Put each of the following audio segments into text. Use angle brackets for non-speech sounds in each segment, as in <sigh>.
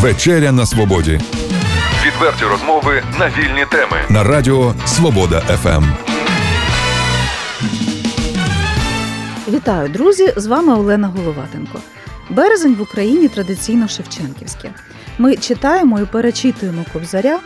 Вечеря на свободі. Відверті розмови на вільні теми. На радіо Свобода ФМ. Вітаю, друзі! З вами Олена Головатенко. Березень в Україні традиційно Шевченківське. Ми читаємо і перечитуємо кобзаря,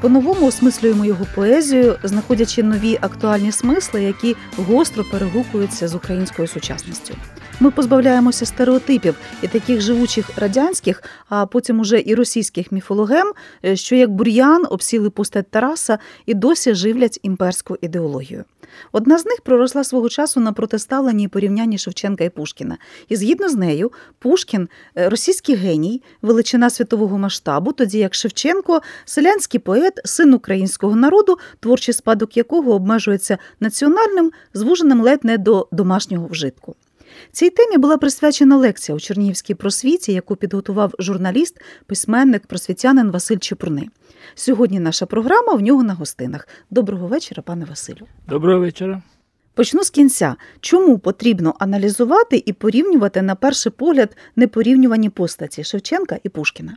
по-новому осмислюємо його поезію, знаходячи нові актуальні смисли, які гостро перегукуються з українською сучасністю. Ми позбавляємося стереотипів і таких живучих радянських, а потім уже і російських міфологем, е, що як бур'ян обсіли постать Тараса і досі живлять імперську ідеологію. Одна з них проросла свого часу на протиставленні порівнянні Шевченка і Пушкіна. І згідно з нею, Пушкін е, російський геній, величина світового масштабу, тоді як Шевченко, селянський поет, син українського народу, творчий спадок якого обмежується національним, звуженим ледь не до домашнього вжитку. Цій темі була присвячена лекція у Чернігівській просвіті, яку підготував журналіст, письменник, просвітянин Василь Чепурни. Сьогодні наша програма в нього на гостинах. Доброго вечора, пане Василю. Доброго вечора. Почну з кінця. Чому потрібно аналізувати і порівнювати на перший погляд непорівнювані постаті Шевченка і Пушкіна?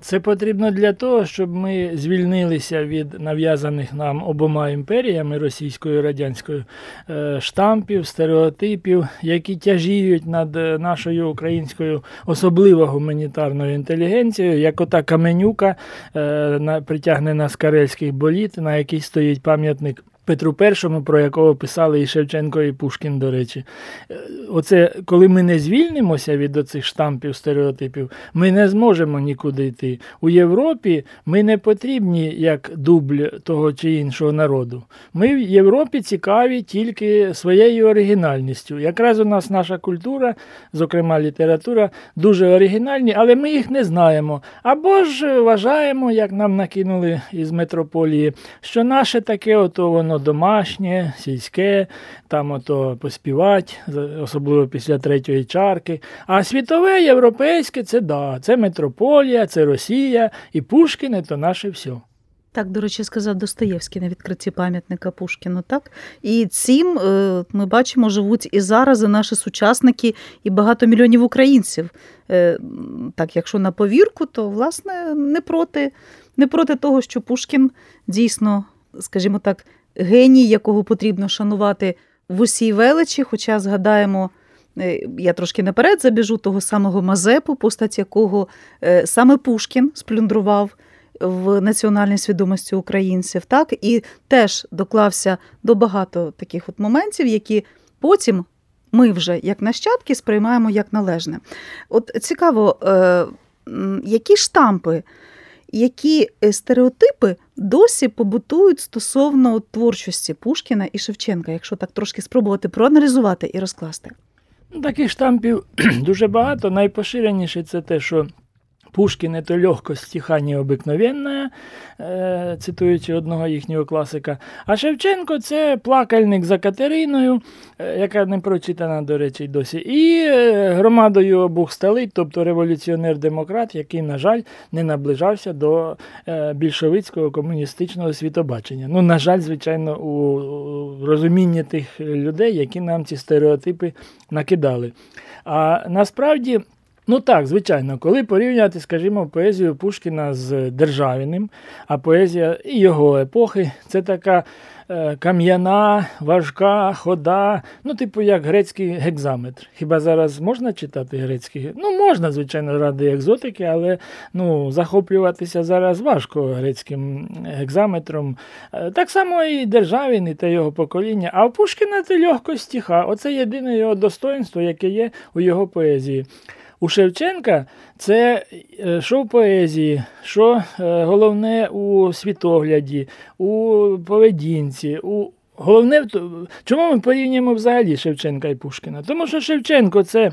Це потрібно для того, щоб ми звільнилися від нав'язаних нам обома імперіями російською і радянською е, штампів, стереотипів, які тяжіють над е, нашою українською особливо гуманітарною інтелігенцією, як ота каменюка е, притягнена з карельських боліт, на якій стоїть пам'ятник. Петру І, про якого писали і Шевченко, і Пушкін, до речі. Е, оце коли ми не звільнимося від оцих штампів, стереотипів, ми не зможемо нікуди йти. У Європі ми не потрібні як дубль того чи іншого народу. Ми в Європі цікаві тільки своєю оригінальністю. Якраз у нас наша культура, зокрема література, дуже оригінальні, але ми їх не знаємо. Або ж вважаємо, як нам накинули із метрополії, що наше таке ото воно домашнє, сільське, там ото поспівати, особливо після третьої чарки. А світове, європейське це да, це метрополія, це Росія і Пушкіне то наше все. Так, до речі, сказав Достоєвський на відкритті пам'ятника Пушкіну. Так і цим е, ми бачимо, живуть і зараз і наші сучасники, і багато мільйонів українців. Е, так, якщо на повірку, то власне не проти, не проти того, що Пушкін дійсно, скажімо так, геній, якого потрібно шанувати в усій величі. Хоча згадаємо, е, я трошки наперед забіжу того самого Мазепу, постать якого е, саме Пушкін сплюндрував в національній свідомості українців, так і теж доклався до багато таких от моментів, які потім. Ми вже як нащадки сприймаємо як належне. От цікаво, е, які штампи які е, стереотипи досі побутують стосовно творчості Пушкіна і Шевченка, якщо так трошки спробувати проаналізувати і розкласти? Ну, таких штампів <clears throat> дуже багато. Найпоширеніше це те, що Пушкін это легкость стиха необикновенна, е, цитуючи одного їхнього класика. А Шевченко це плакальник за Катериною, е, яка не прочитана, до речі, досі, і е, громадою обох столиць, тобто революціонер-демократ, який, на жаль, не наближався до більшовицького комуністичного світобачення. Ну, на жаль, звичайно, у розумінні тих людей, які нам ці стереотипи накидали. А насправді. Ну так, звичайно, коли порівняти, скажімо, поезію Пушкіна з Державіним, а поезія і його епохи це така е, кам'яна, важка хода, ну, типу, як грецький гекзаметр. Хіба зараз можна читати грецький? Ну, можна, звичайно, ради екзотики, але ну, захоплюватися зараз важко грецьким гекзаметром. Е, так само і Державін, і те його покоління. А в Пушкіна це легко стиха. Оце єдине його достоинство, яке є у його поезії. У Шевченка це е, що в поезії, що е, головне у світогляді, у поведінці. у Головне, чому ми порівнюємо взагалі Шевченка і Пушкіна? Тому що Шевченко це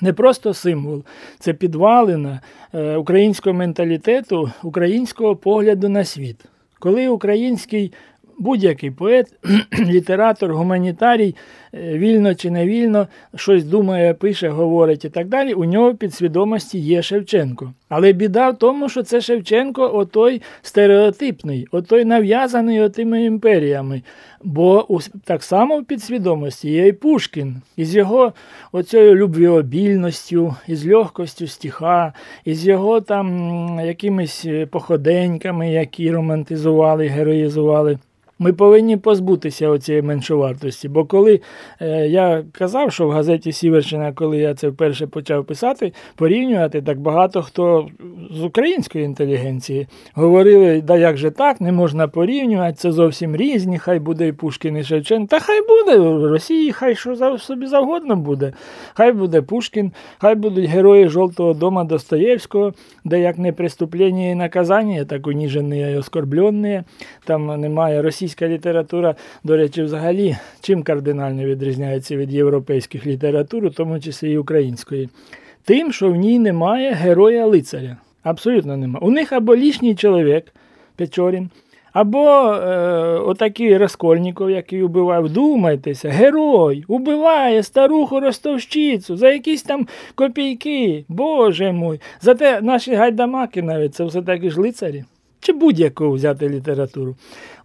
не просто символ, це підвалина е, українського менталітету, українського погляду на світ. Коли український будь-який поет, <clears throat> літератор, гуманітарій, е, вільно чи не вільно, щось думає, пише, говорить і так далі, у нього підсвідомості є Шевченко. Але біда в тому, що це Шевченко отой стереотипний, отой нав'язаний отими імперіями. Бо у, так само в підсвідомості є і Пушкін, із його оцією любвіобільністю, із легкостю стиха, із його там якимись е, походеньками, які романтизували, героїзували. Ми повинні позбутися цієї меншовартості. Бо коли е, я казав, що в газеті Сіверщина, коли я це вперше почав писати, порівнювати, так багато хто з української інтелігенції говорили, да як же так, не можна порівнювати, це зовсім різні, хай буде і Пушкін, і Шевченко. Та хай буде в Росії, хай що собі завгодно буде. Хай буде Пушкін, хай будуть герої Жовтого дома Достоєвського, де як не преступлення і наказання, так уніжені і оскорблені. Там немає російська література, до речі, взагалі, чим кардинально відрізняється від європейських літератур, у тому числі і української. Тим, що в ній немає героя-лицаря. Абсолютно немає. У них або лішній чоловік, Печорін, або е, отакий Раскольніков, який убивав. Вдумайтеся, герой убиває старуху ростовщицю за якісь там копійки. Боже мой. Зате наші гайдамаки навіть це все таки ж лицарі. Чи будь-яку взяти літературу.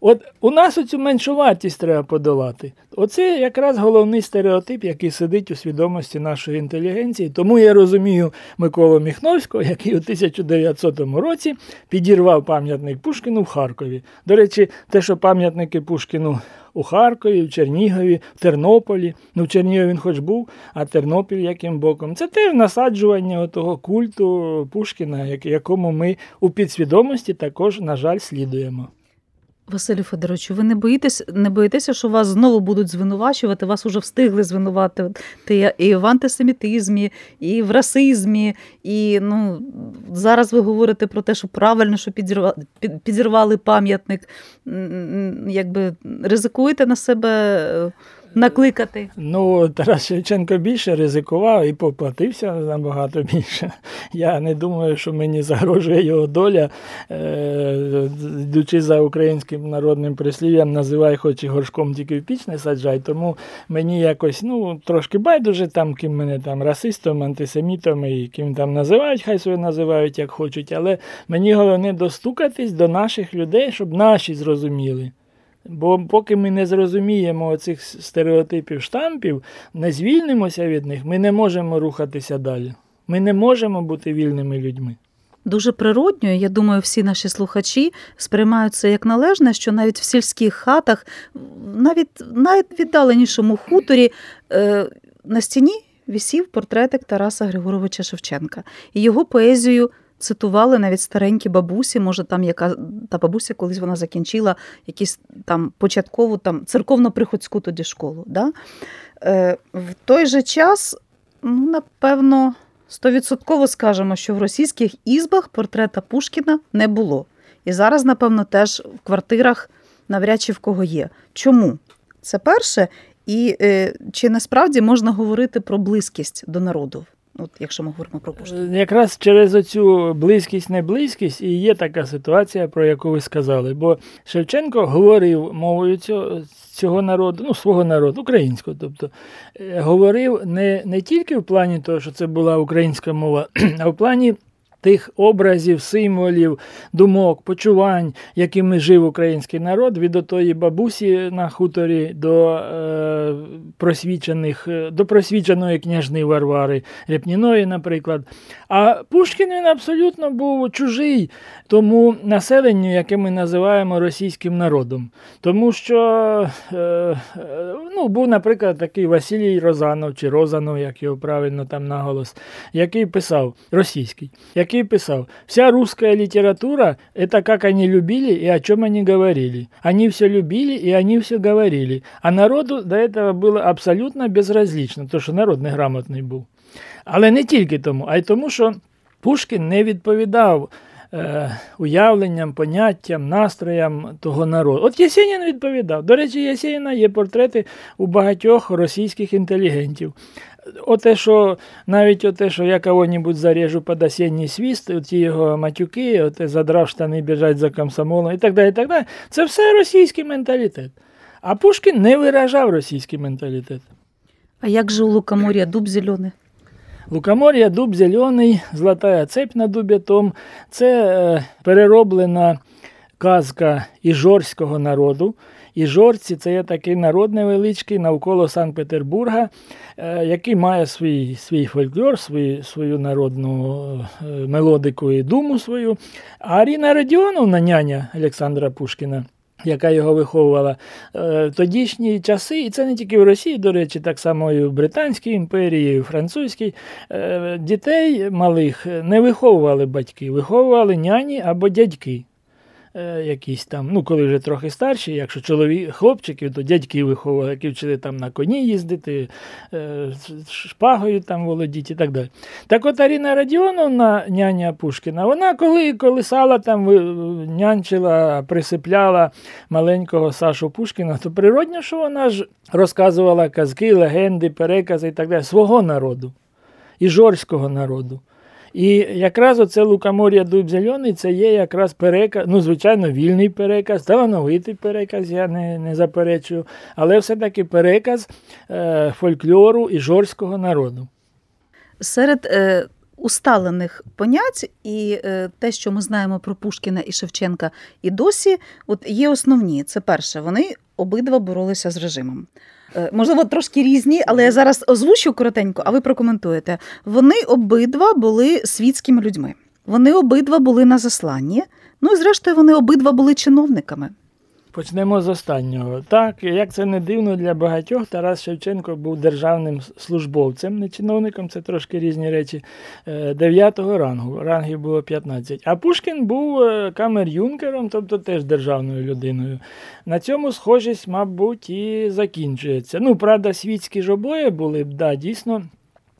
От у нас оцю меншовартість треба подолати. Оце якраз головний стереотип, який сидить у свідомості нашої інтелігенції. Тому я розумію Миколу Міхновського, який у 1900 році підірвав пам'ятник Пушкіну в Харкові. До речі, те, що пам'ятники Пушкіну у Харкові, в Чернігові, в Тернополі. Ну, в Чернігові він хоч був, а Тернопіль яким боком. Це теж насаджування того культу Пушкіна, якому ми у підсвідомості також, на жаль, слідуємо. Василю Федоровичу, ви не боїтесь, не боїтеся, що вас знову будуть звинувачувати? Вас уже встигли звинуватити і в антисемітизмі, і в расизмі. І ну зараз ви говорите про те, що правильно, що підірвали, підірвали пам'ятник. Якби ризикуєте на себе е, накликати? Ну, Тарас Шевченко більше ризикував і поплатився набагато більше. Я не думаю, що мені загрожує його доля, е, йдучи за українським народним прислів'ям, називай хоч і горшком, тільки в піч не саджай. Тому мені якось ну, трошки байдуже там, ким мене там расистом, антисемітом і ким там називають, хай себе називають як хочуть. Але мені головне достукатись до наших людей, щоб наші зрозуміли. Бо поки ми не зрозуміємо цих стереотипів штампів, не звільнимося від них, ми не можемо рухатися далі. Ми не можемо бути вільними людьми. Дуже природньо, я думаю, всі наші слухачі сприймають це як належне, що навіть в сільських хатах, навіть навіть віддаленішому хуторі, е, на стіні висів портретик Тараса Григоровича Шевченка. І його поезію цитували навіть старенькі бабусі. Може, там яка та бабуся, колись вона закінчила якусь там початкову там церковно-приходську тоді школу. Да? Е, в той же час, ну, напевно. Стовідсотково скажемо, що в російських ізбах портрета Пушкіна не було. І зараз, напевно, теж в квартирах навряд чи в кого є. Чому? Це перше. І е, чи насправді можна говорити про близькість до народу? От якщо ми говоримо про Пушкіна. Е, Якраз через оцю близькість, неблизькість і є така ситуація, про яку ви сказали. Бо Шевченко говорив мовою цього, цього народу, ну свого народу, українського, тобто е, говорив не, не тільки в плані того, що це була українська мова, <clears throat> а в плані. Тих образів, символів, думок, почувань, якими жив український народ, від отої бабусі на хуторі до е, просвічених, е, до просвіченої княжни Варвари Репніної, наприклад. А Пушкін він абсолютно був чужий тому населенню, яке ми називаємо російським народом. Тому що е, е, ну, був, наприклад, такий Василій Розанов чи Розанов, як його правильно там наголос, який писав російський, який писав: вся русская литература это как они любили и о чем они говорили. Они все любили и они все говорили. А народу до этого было абсолютно безразлично, тому що народ неграмотний був. Але не тільки тому, а й тому, що Пушкін не відповідав е, уявленням, поняттям, настроям того народу. От Єсенін відповідав. До речі, Єсеніна є портрети у багатьох російських інтелігентів. Оте, що навіть оте, що я кого-небудь зарежу під осінній свіст, ті його матюки, оте задрав штани, біжать за комсомолом і так далі. і так далі, Це все російський менталітет. А Пушкін не виражав російський менталітет. А як же у Лукомор'я дуб зелений? Лукомор'я, дуб зелений, золотая цепь на дубі том. Це е, перероблена казка іжорського народу. Іжорці це є такий народ невеличкий навколо Санкт-Петербурга, е, який має свій свій фольклор, свій, свою народну е, мелодику і думу свою. А Аріна Радіоновна, няня Олександра Пушкіна, яка його виховувала е, тодішні часи, і це не тільки в Росії, до речі, так само і в Британській імперії, і в Французькій. Дітей малих не виховували батьки, виховували няні або дядьки. Е, якісь там, ну, коли вже трохи старші, якщо чоловік, хлопчиків, то дядьки виховували, які вчили там на коні їздити, е, шпагою там володіти і так далі. Так от Аріна Радіоновна, няня Пушкіна, вона коли колисала там, нянчила, присипляла маленького Сашу Пушкіна, то природньо, що вона ж розказувала казки, легенди, перекази і так далі свого народу, і жорського народу. І якраз оце Лукомор'я Дуб Зелений це є якраз переказ, ну, звичайно, вільний переказ, талановитий переказ, я не, не заперечую, але все-таки переказ е, фольклору і жорського народу. Серед е, усталених понять і е, те, що ми знаємо про Пушкіна і Шевченка і досі, от є основні. Це перше, вони обидва боролися з режимом. Е, Можливо, трошки різні, але я зараз озвучу коротенько, а ви прокоментуєте. Вони обидва були світськими людьми. Вони обидва були на засланні. Ну і зрештою, вони обидва були чиновниками. Почнемо з останнього. Так, як це не дивно для багатьох, Тарас Шевченко був державним службовцем, не чиновником, це трошки різні речі, е, дев'ятого рангу. Рангів було 15. А Пушкін був е, камер-юнкером, тобто теж державною людиною. На цьому схожість, мабуть, і закінчується. Ну, правда, світські ж обоє були б, да, дійсно.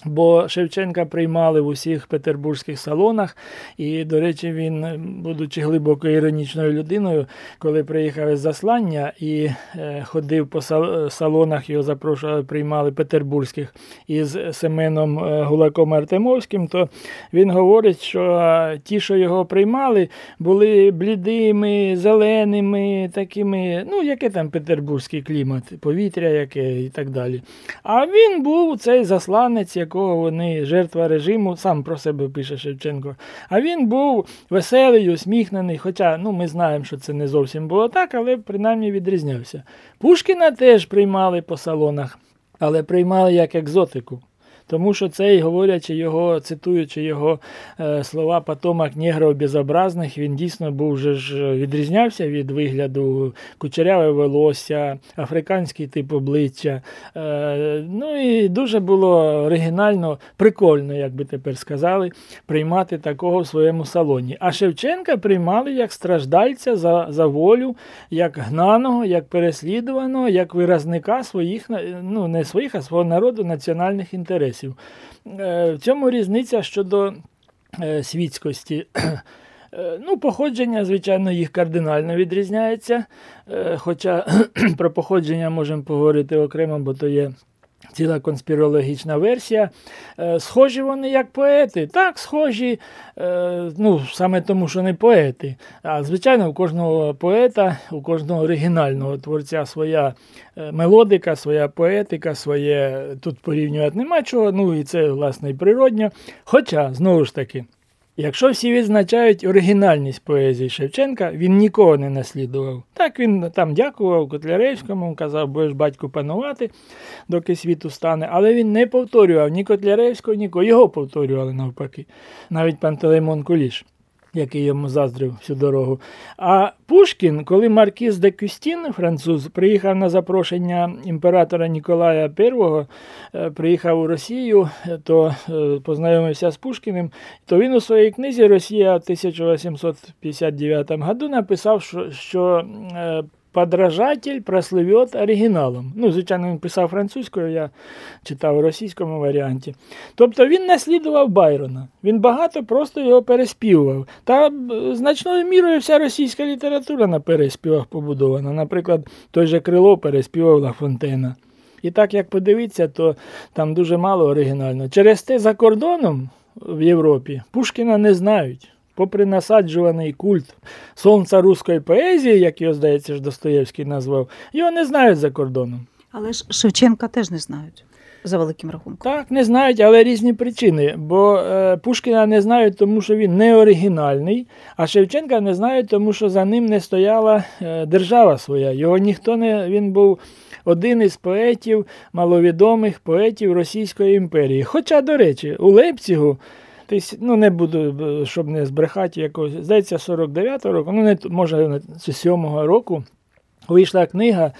Бо Шевченка приймали в усіх петербурзьких салонах, і, до речі, він, будучи глибоко іронічною людиною, коли приїхав із заслання і е, ходив по салонах, його запрошували, приймали петербурзьких із Семеном е, Гулаком Артемовським, то він говорить, що е, ті, що його приймали, були блідими, зеленими, такими, ну, яке там петербурзький клімат, повітря яке і так далі. А він був цей засланець, якого вони жертва режиму, сам про себе пише Шевченко. А він був веселий, усміхнений. Хоча ну, ми знаємо, що це не зовсім було так, але принаймні відрізнявся. Пушкіна теж приймали по салонах, але приймали як екзотику. Тому що цей, говорячи його, цитуючи його е, слова потомок негрів безобразних, він дійсно був же ж відрізнявся від вигляду кучеряве волосся, африканський тип обличчя. Е, ну і дуже було оригінально, прикольно, як би тепер сказали, приймати такого в своєму салоні. А Шевченка приймали як страждальця за, за волю, як гнаного, як переслідуваного, як виразника своїх, ну не своїх, а свого народу національних інтересів. Е, В цьому різниця щодо е, світськості. <clears throat> Е, Ну, походження, звичайно, їх кардинально відрізняється. Хоча <clears throat> про походження можемо поговорити окремо, бо то є ціла конспірологічна версія. Е, Схожі вони як поети. Так, схожі, е, ну, саме тому, що не поети. А звичайно, у кожного поета, у кожного оригінального творця своя е, мелодика, своя поетика, своє тут порівнювати нема чого. Ну і це, власне, і природньо. Хоча, знову ж таки. Якщо всі відзначають оригінальність поезії Шевченка, він нікого не наслідував. Так він там дякував Котляревському, казав, будеш батьку панувати, доки світу стане, але він не повторював ні Котляревського, нікого. Його повторювали навпаки. Навіть Пантелеймон Куліш, який йому заздрив всю дорогу. А Пушкін, коли Маркіз де Кюстін, француз, приїхав на запрошення імператора Ніколая I, е, приїхав у Росію, е, то е, познайомився з Пушкіним, то він у своїй книзі Росія в 1859 году написав, що, подражатель прослывет оригіналом. Ну, звичайно, він писав французькою, я читав у російському варіанті. Тобто він наслідував Байрона. Він багато просто його переспівував. Та е, значною мірою вся російська література на переспівах побудована. Наприклад, той же Крило переспівав Ла Фонтена. І так як подивитися, то там дуже мало оригінально. Через те за кордоном в Європі Пушкіна не знають. Попри насаджуваний культ сонця руської поезії, як його, здається, ж Достоєвський назвав, його не знають за кордоном. Але ж Шевченка теж не знають за великим рахунком. Так, не знають, але різні причини. Бо е, Пушкіна не знають, тому що він не оригінальний, а Шевченка не знають, тому що за ним не стояла е, держава своя. Його ніхто не він був один із поетів, маловідомих поетів Російської імперії. Хоча, до речі, у Лейпцигу, тись- ну не буду, щоб не збрехати якогось, здається, 49-го року, ну не може з 7-го року, вийшла книга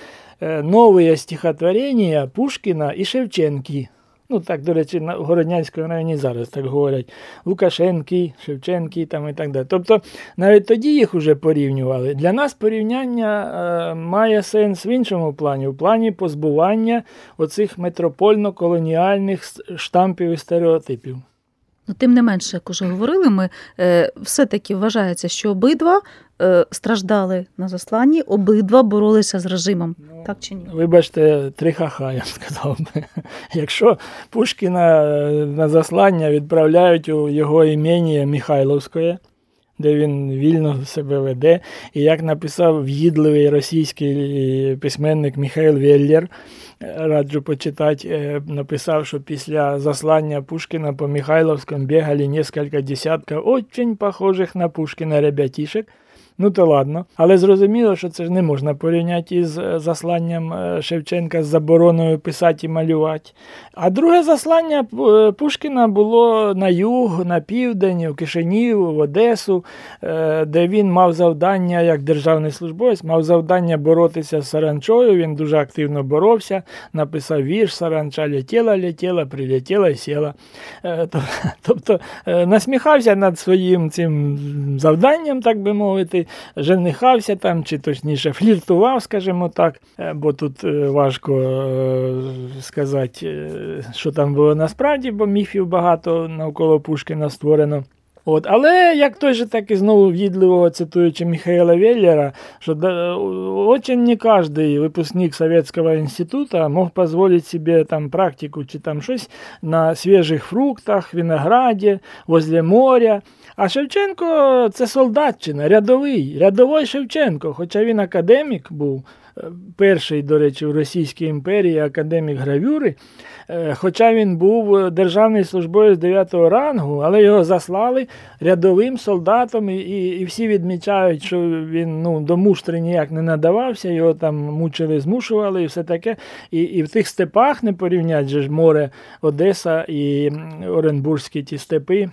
е, «Новые стихотворення Пушкіна і Шевченки. Ну, так, до речі, на Городнянському районі зараз так говорять. Лукашенки, Шевченки там і так далі. Тобто навіть тоді їх вже порівнювали. Для нас порівняння е, має сенс в іншому плані, в плані позбування оцих метропольно-колоніальних штампів і стереотипів. Ну, тим не менше, як уже говорили, ми е, все-таки вважається, що обидва е, страждали на засланні, обидва боролися з режимом. Так чи ні? Вибачте, три ха-ха, я сказав би. <laughs> Якщо Пушкіна е, на заслання відправляють у його імені Михайловське, де він вільно себе веде, і як написав в'їдливий російський письменник Михайло Веллер, е, раджу почитати, е, написав, що після заслання Пушкіна по Михайловському бігали несколько десятків очень похожих на Пушкіна ребятішек. Ну то ладно. Але зрозуміло, що це ж не можна порівняти із е, засланням е, Шевченка з забороною писати і малювати. А друге заслання е, Пушкіна було на юг, на південь, в Кишинів, в Одесу, де він мав завдання, як державний службовець, мав завдання боротися з саранчою. Він дуже активно боровся, написав вірш Саранча летіла, летіла, прилетіла і сіла. <laughs> Тобто насміхався над своїм цим завданням, так би мовити, женихався там, чи точніше фліртував, скажімо так, е, бо тут е, важко е, сказати, що там було насправді, бо міфів багато навколо Пушкіна створено. От, але як той же, так і знову в'їдливого цитуючи Михайла Веллера, що очень не кожен випускник Советского інституту мог дозволити собі там практику чи там щось на свіжих фруктах, винограді, возле моря. А Шевченко це солдатчина, рядовий, рядовий Шевченко, хоча він академік був. Перший, до речі, в Російській імперії академік гравюри, Е, хоча він був державний службовець 9 рангу, але його заслали рядовим солдатом, і, і, всі відмічають, що він ну, до муштри ніяк не надавався, його там мучили, змушували і все таке. І, і в тих степах не порівнять же ж море Одеса і Оренбурзькі ті степи.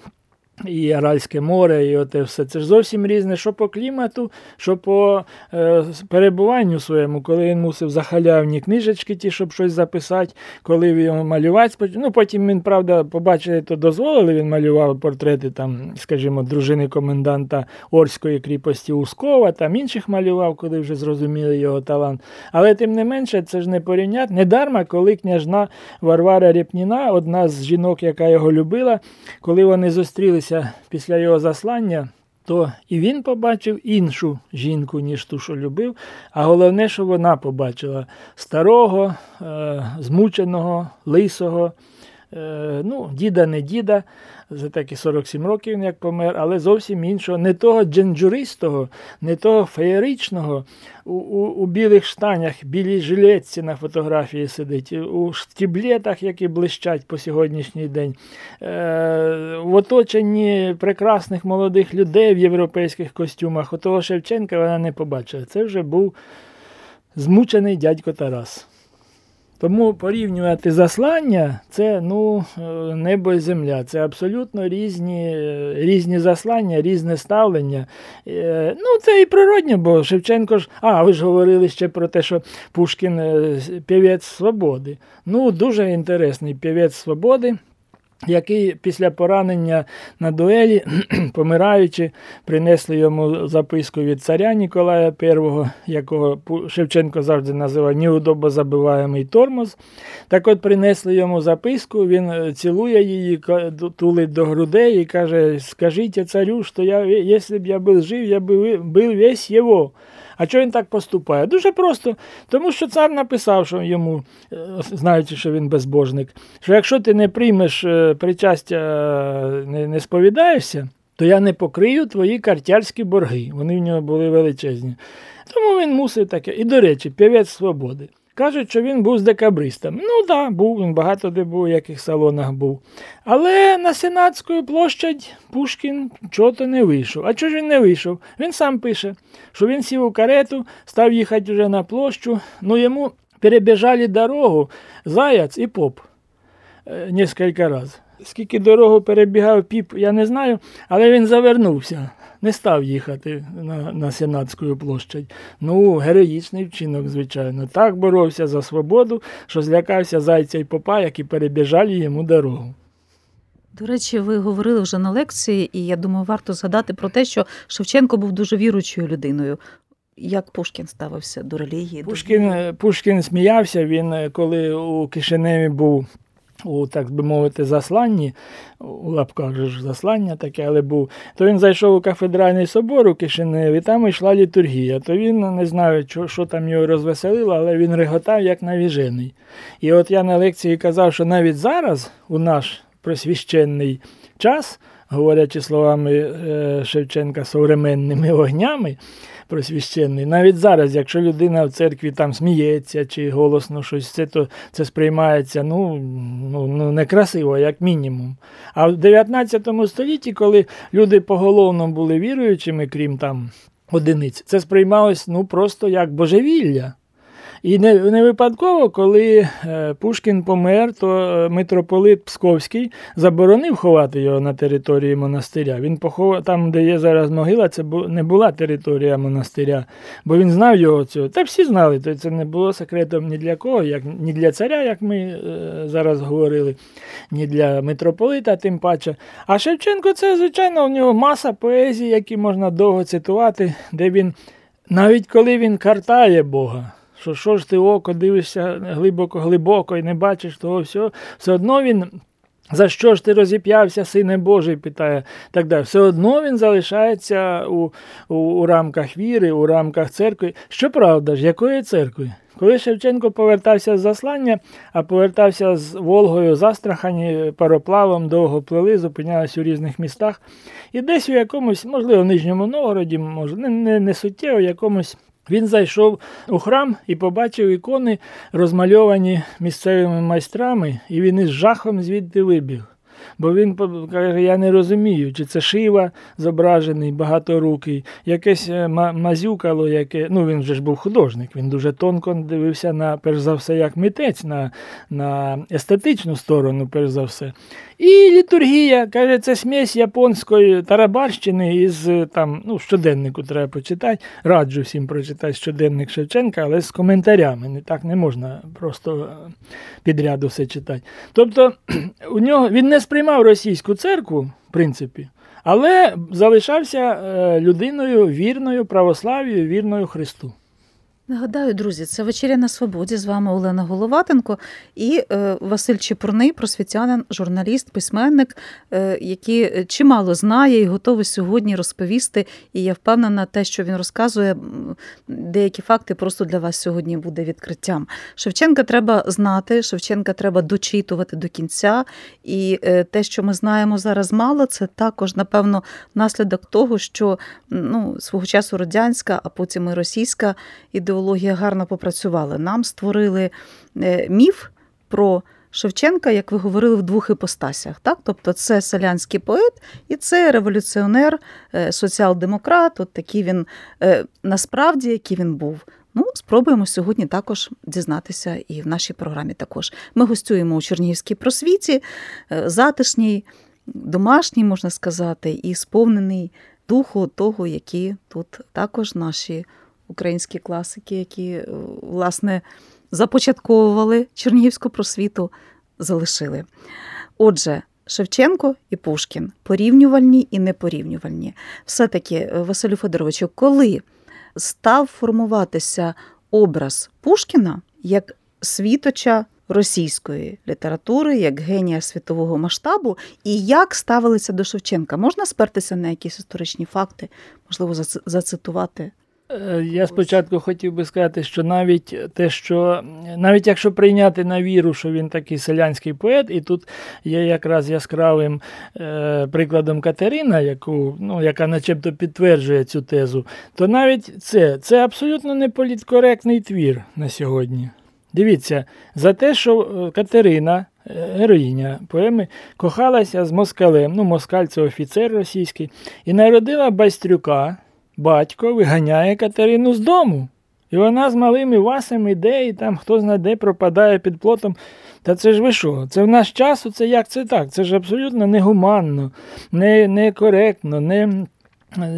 І Аральське море, і оте все. Це ж зовсім різне, що по клімату, що по е, перебуванню своєму, коли він мусив захалявні книжечки, ті, щоб щось записати, коли він малювати. Ну, потім він, правда, побачили, то дозволили, він малював портрети, там, скажімо, дружини коменданта Орської кріпості Ускова, там інших малював, коли вже зрозуміли його талант. Але тим не менше, це ж не порівняти. Недарма, коли княжна Варвара Рєпніна, одна з жінок, яка його любила, коли вони зустрілися після його заслання, то і він побачив іншу жінку, ніж ту, що любив. А головне, що вона побачила старого, е, змученого, лисого, ну, діда не діда, за такі 47 років він як помер, але зовсім іншого, не того дженджуристого, не того феєричного, у, у, у білих штанях, білій жилетці на фотографії сидить, у штіблетах, які блищать по сьогоднішній день, е, в оточенні прекрасних молодих людей в європейських костюмах. Отого Шевченка вона не побачила. Це вже був змучений дядько Тарас. Тому порівнювати заслання це ну, е, небо і земля. Це абсолютно різні, е, різні заслання, різне ставлення. Е, Ну, це і природньо, бо Шевченко ж. А, ви ж говорили ще про те, що Пушкін півець свободи. Ну, дуже інтересний півець свободи. Який після поранення на дуелі, <clears throat> помираючи, принесли йому записку від царя Ніколая І, якого Шевченко завжди називав неудобозабиваємий тормоз. Так от принесли йому записку, він е, цілує її, тулить до грудей і каже: Скажіть царю, що я, якщо б я був жив, я би ви- був весь його. А чого він так поступає? Дуже просто, тому що цар написав, що йому, е, знаючи, що він безбожник, що якщо ти не приймеш е, причастя, е, не, сповідаєшся, то я не покрию твої картярські борги. Вони в нього були величезні. Тому він мусив таке. І, до речі, півець свободи. Кажуть, що він був з декабристом. Ну так, да, був, він багато де був, в яких салонах був. Але на Сенатську площадь Пушкін чого-то не вийшов. А чого ж він не вийшов? Він сам пише, що він сів у карету, став їхати вже на площу, ну йому перебіжали дорогу заяць і поп е, кілька разів. Скільки дорогу перебігав піп, я не знаю, але він завернувся, не став їхати на на Сенатську площадь. Ну, героїчний вчинок, звичайно. Так боровся за свободу, що злякався зайця і попа, які перебіжали йому дорогу. До речі, ви говорили вже на лекції, і я думаю, варто згадати про те, що Шевченко був дуже віручою людиною. Як Пушкін ставився до релігії? Пушкін, Пушкін сміявся, він коли у Кишиневі був у, так би мовити, засланні, у лапках ж заслання таке, але був, то він зайшов у кафедральний собор у Кишиневі, там йшла літургія. То він не знаю, що, що там його розвеселило, але він реготав як навіжений. І от я на лекції казав, що навіть зараз у наш просвіщенний час, говорячи словами е, Шевченка, современними огнями, просвященний. Навіть зараз, якщо людина в церкві там сміється чи голосно щось, це то це сприймається ну, ну, ну некрасиво, як мінімум. А в 19 столітті, коли люди поголовно були віруючими, крім там одиниць, це сприймалось ну, просто як божевілля. І не не випадково, коли е, Пушкін помер, то е, митрополит Псковський заборонив ховати його на території монастиря. Він поховав там, де є зараз могила, це не була територія монастиря, бо він знав його цього. Та всі знали, то це не було секретом ні для кого, як ні для царя, як ми е, зараз говорили, ні для митрополита, тим паче. А Шевченко, це, звичайно, у нього маса поезії, які можна довго цитувати, де він, навіть коли він картає Бога що що ж ти око дивишся глибоко-глибоко і не бачиш того всього, все одно він. За що ж ти розіп'явся, сине Божий, питає так далі. Все одно він залишається у, у, у рамках віри, у рамках церкви. Щоправда ж, якої церкви? Коли Шевченко повертався з заслання, а повертався з Волгою з Астрахані пароплавом, довго плели, зупинялися у різних містах. І десь у якомусь, можливо, Нижньому Новгороді, може, не, не, не суттєво, якомусь він зайшов у храм і побачив ікони, розмальовані місцевими майстрами, і він із жахом звідти вибіг. Бо він каже, я не розумію, чи це шива зображений, багаторукий, якесь е, мазюкало, яке. Ну він вже ж був художник, він дуже тонко дивився на, перш за все, як митець, на на естетичну сторону, перш за все. І літургія, каже, це смесь японської тарабарщини із там, ну, щоденнику треба почитати. Раджу всім прочитати щоденник Шевченка, але з коментарями. Не Так не можна просто е, підряду все читати. Тобто <clears throat> у нього він не сприймав російську церкву, в принципі, але залишався е, людиною вірною православ'ю, вірною Христу. Нагадаю, друзі, це вечеря на свободі. З вами Олена Головатенко і е, Василь Чепурний, просвітянин, журналіст, письменник, е, який чимало знає і готовий сьогодні розповісти. І я впевнена, те, що він розказує, деякі факти просто для вас сьогодні буде відкриттям. Шевченка треба знати, Шевченка треба дочитувати до кінця. І е, те, що ми знаємо зараз мало, це також, напевно, наслідок того, що ну, свого часу радянська, а потім і російська ідеологія ідеологія гарно попрацювала. Нам створили е, міф про Шевченка, як ви говорили, в двох іпостасях. Так? Тобто це селянський поет і це революціонер, е, соціал-демократ, от такий він е, насправді, який він був. Ну, спробуємо сьогодні також дізнатися і в нашій програмі також. Ми гостюємо у Чернігівській просвіті, затишній, домашній, можна сказати, і сповнений духу того, які тут також наші українські класики, які е, власне започатковували Чернігівську просвіту, залишили. Отже, Шевченко і Пушкін порівнювальні і непорівнювальні. Все-таки, е, Василю Федоровичу, коли став формуватися образ Пушкіна як світоча російської літератури, як генія світового масштабу, і як ставилися до Шевченка? Можна спертися на якісь історичні факти, можливо, зацитувати? Е, Я спочатку хотів би сказати, що навіть те, що навіть якщо прийняти на віру, що він такий селянський поет, і тут є якраз яскравим е, прикладом Катерина, яку, ну, яка начебто підтверджує цю тезу, то навіть це, це абсолютно не політкоректний твір на сьогодні. Дивіться, за те, що е, Катерина, е, героїня поеми, кохалася з москалем, ну, москаль це офіцер російський, і народила Байстрюка, батько виганяє Катерину з дому. І вона з малими Васами йде, і там хто знає де пропадає під плотом. Та це ж ви що? Це в наш час, це як це так? Це ж абсолютно негуманно, не, некоректно, не.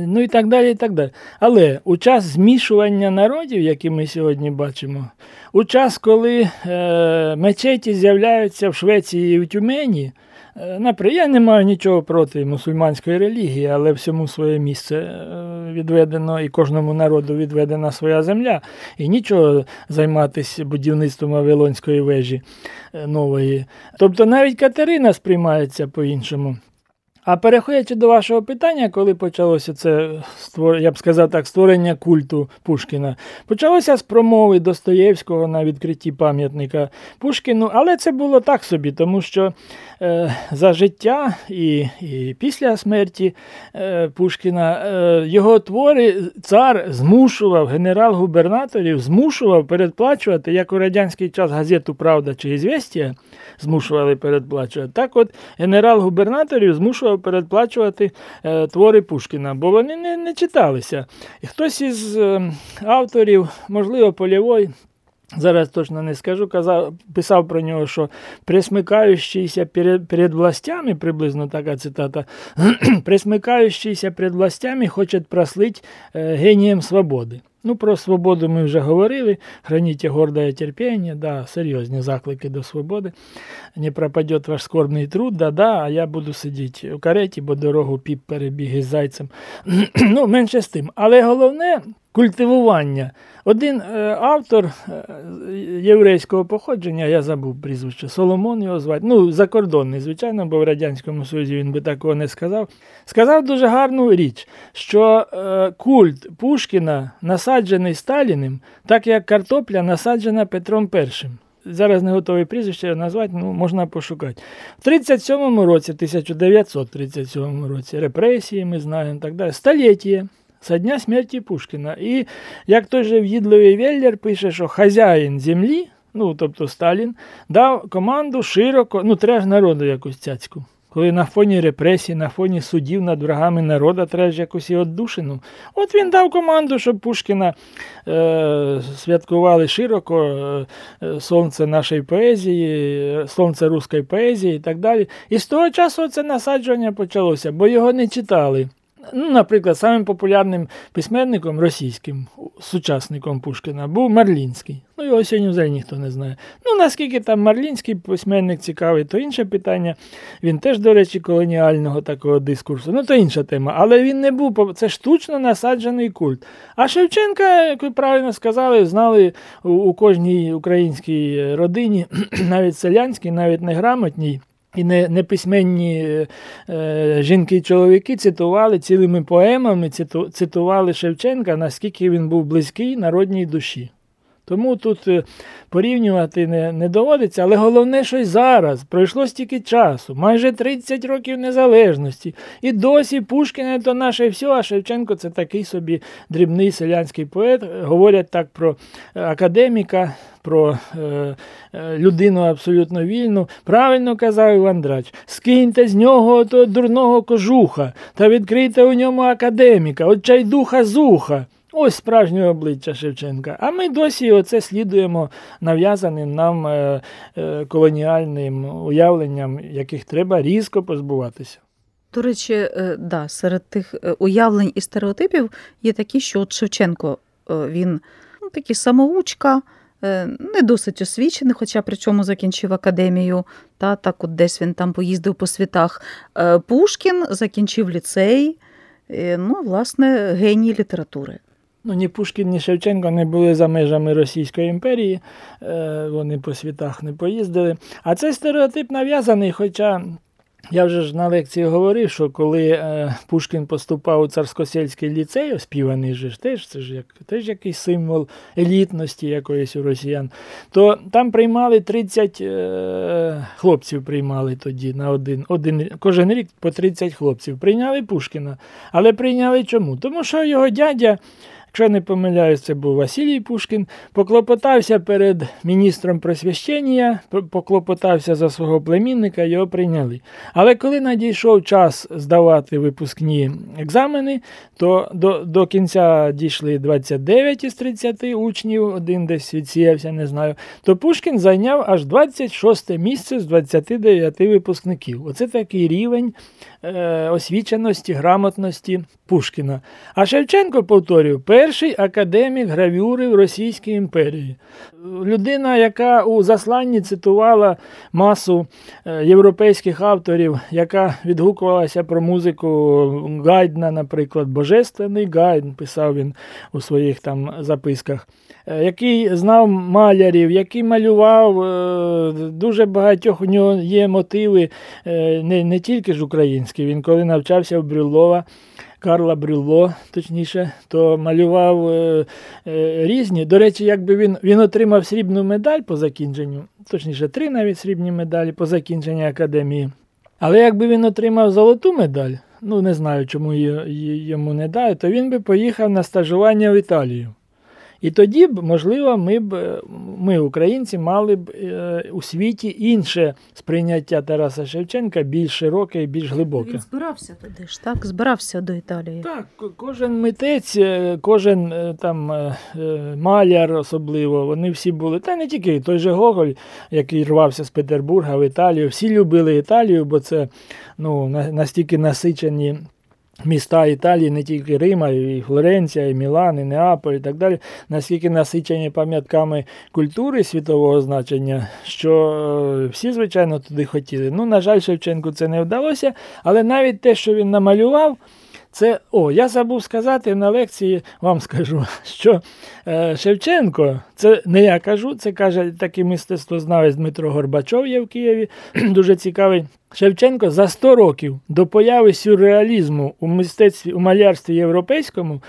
Ну і так далі. і так далі. Але у час змішування народів, які ми сьогодні бачимо, у час, коли е, мечеті з'являються в Швеції і в Тюмені, наприклад, я не маю нічого проти мусульманської релігії, але всьому своє місце е, відведено і кожному народу відведена своя земля. І нічого займатися будівництвом Вавилонської вежі е, нової. Тобто навіть Катерина сприймається по-іншому. А переходячи до вашого питання, коли почалося це я б сказав так, створення культу Пушкіна, почалося з промови Достоєвського на відкритті пам'ятника Пушкіну, але це було так собі, тому що е, за життя і, і після смерті е, Пушкіна е, його твори цар змушував генерал-губернаторів, змушував передплачувати, як у радянський час газету Правда чи «Ізвєстія» змушували передплачувати. Так от генерал-губернаторів змушував передплачувати е, твори Пушкіна, бо вони не, не читалися. І хтось із е, авторів, можливо, Полєвой, Зараз точно не скажу, казав, писав про нього, що присмикаючийся перед, перед властями, приблизно така цитата, присмикаючийся перед властями хоче прослить е, генієм свободи. Ну, про свободу ми вже говорили. Храніть гордое терпіння, да, серйозні заклики до свободи. Не пропаде ваш скорбний труд, да-да, а я буду сидіти у кареті, бо дорогу піп перебіг із зайцем. <clears throat> ну, менше з тим. Але головне культивування. Один е, автор е, єврейського походження, я забув прізвище, Соломон його звати, ну, закордонний, звичайно, бо в Радянському Союзі він би такого не сказав. Сказав дуже гарну річ, що е, культ Пушкіна насаджений Сталіним, так як картопля насаджена Петром І. Зараз не готовий прізвище назвати, ну можна пошукати. В 37-му році, 1937 році, репресії, ми знаємо так далі, століття со дня смерті Пушкіна. І як той же в'їдливий Веллер пише, що хазяїн землі, ну тобто Сталін, дав команду широко, ну треба ж народу якусь цяцьку. Коли на фоні репресій, на фоні судів над врагами народа треба ж якусь і отдушину. От він дав команду, щоб Пушкіна е, святкували широко е, е, сонце нашої поезії, е, сонце руської поезії і так далі. І з того часу це насаджування почалося, бо його не читали. Ну, Наприклад, самим популярним письменником російським, сучасником Пушкіна, був Марлінський. Ну, його сьогодні взагалі ніхто не знає. Ну, наскільки там Марлінський письменник цікавий, то інше питання. Він теж, до речі, колоніального такого дискурсу. Ну, то інша тема. Але він не був, це штучно насаджений культ. А Шевченка, як ви правильно сказали, знали у, кожній українській родині, <clears throat> навіть селянській, навіть неграмотній. І не, неписьменні е, жінки і чоловіки цитували цілими поемами, циту, цитували Шевченка, наскільки він був близький народній душі. Тому тут е, порівнювати не, не доводиться, але головне, що й зараз пройшло стільки часу, майже 30 років незалежності. І досі Пушкін то наше все, а Шевченко це такий собі дрібний селянський поет. Говорять так про академіка, про е, е, людину абсолютно вільну. Правильно казав Іван Драч, скиньте з нього того дурного кожуха та відкрийте у ньому академіка, от чайдуха зуха. Ось справжнє обличчя Шевченка. А ми досі оце слідуємо нав'язаним нам е, е, колоніальним уявленням, яких треба різко позбуватися. До речі, е, да, серед тих уявлень і стереотипів є такі, що от Шевченко він ну, такий самоучка, не досить освічений, хоча при чому закінчив академію. Та, так от десь він там поїздив по світах. Пушкін закінчив ліцей, ну, власне, геній літератури. Ну, ні Пушкін, ні Шевченко не були за межами Російської імперії, е, вони по світах не поїздили. А цей стереотип нав'язаний, хоча Я вже ж на лекції говорив, що коли е, Пушкін поступав у царськосельський ліцей, оспіваний же ж теж, це ж як, теж якийсь символ елітності якоїсь у росіян, то там приймали 30 е, хлопців приймали тоді на один, один кожен рік по 30 хлопців. Прийняли Пушкіна. Але прийняли чому? Тому що його дядя. Якщо не помиляюсь, це був Василій Пушкін, поклопотався перед міністром просвящення, поклопотався за свого племінника, його прийняли. Але коли надійшов час здавати випускні екзамени, то до до кінця дійшли 29 із 30 учнів, один десь відсіявся, не знаю, то Пушкін зайняв аж 26 місце з 29 випускників. Оце такий рівень е, освіченості, грамотності Пушкіна. А Шевченко, повторюю, перший академік гравюри в Російській імперії. Людина, яка у засланні цитувала масу е, європейських авторів, яка відгукувалася про музику Гайдна, наприклад, Божественний Гайдн, писав він у своїх там записках, е, який знав малярів, який малював, е, дуже багатьох у нього є мотиви, не, не тільки ж українські. Він коли навчався в Брюлова. Карла Брюло, точніше, то малював е, е, різні. До речі, якби він він отримав срібну медаль по закінченню, точніше, три навіть срібні медалі по закінченню академії. Але якби він отримав золоту медаль, ну не знаю, чому йому не дали, то він би поїхав на стажування в Італію. І тоді б, можливо, ми б, ми, українці, мали б е, у світі інше сприйняття Тараса Шевченка більш широке і більш глибоке. Він збирався туди ж, так? Збирався до Італії. Так, кожен митець, е, кожен е, там маляр особливо, вони всі були, та не тільки той же Гоголь, який рвався з Петербурга в Італію. Всі любили Італію, бо це ну, настільки насичені міста Італії, не тільки Рима, і Флоренція, і Мілан, і Неаполь, і так далі, наскільки насичені пам'ятками культури світового значення, що е, всі, звичайно, туди хотіли. Ну, на жаль, Шевченку це не вдалося, але навіть те, що він намалював. Це, о, я забув сказати на лекції, вам скажу, <laughs> що е, Шевченко, це не я кажу, це каже такий мистецтвознавець Дмитро Горбачов є в Києві, <clears throat> дуже цікавий. Шевченко за 100 років до появи сюрреалізму у мистецтві у малярстві європейському.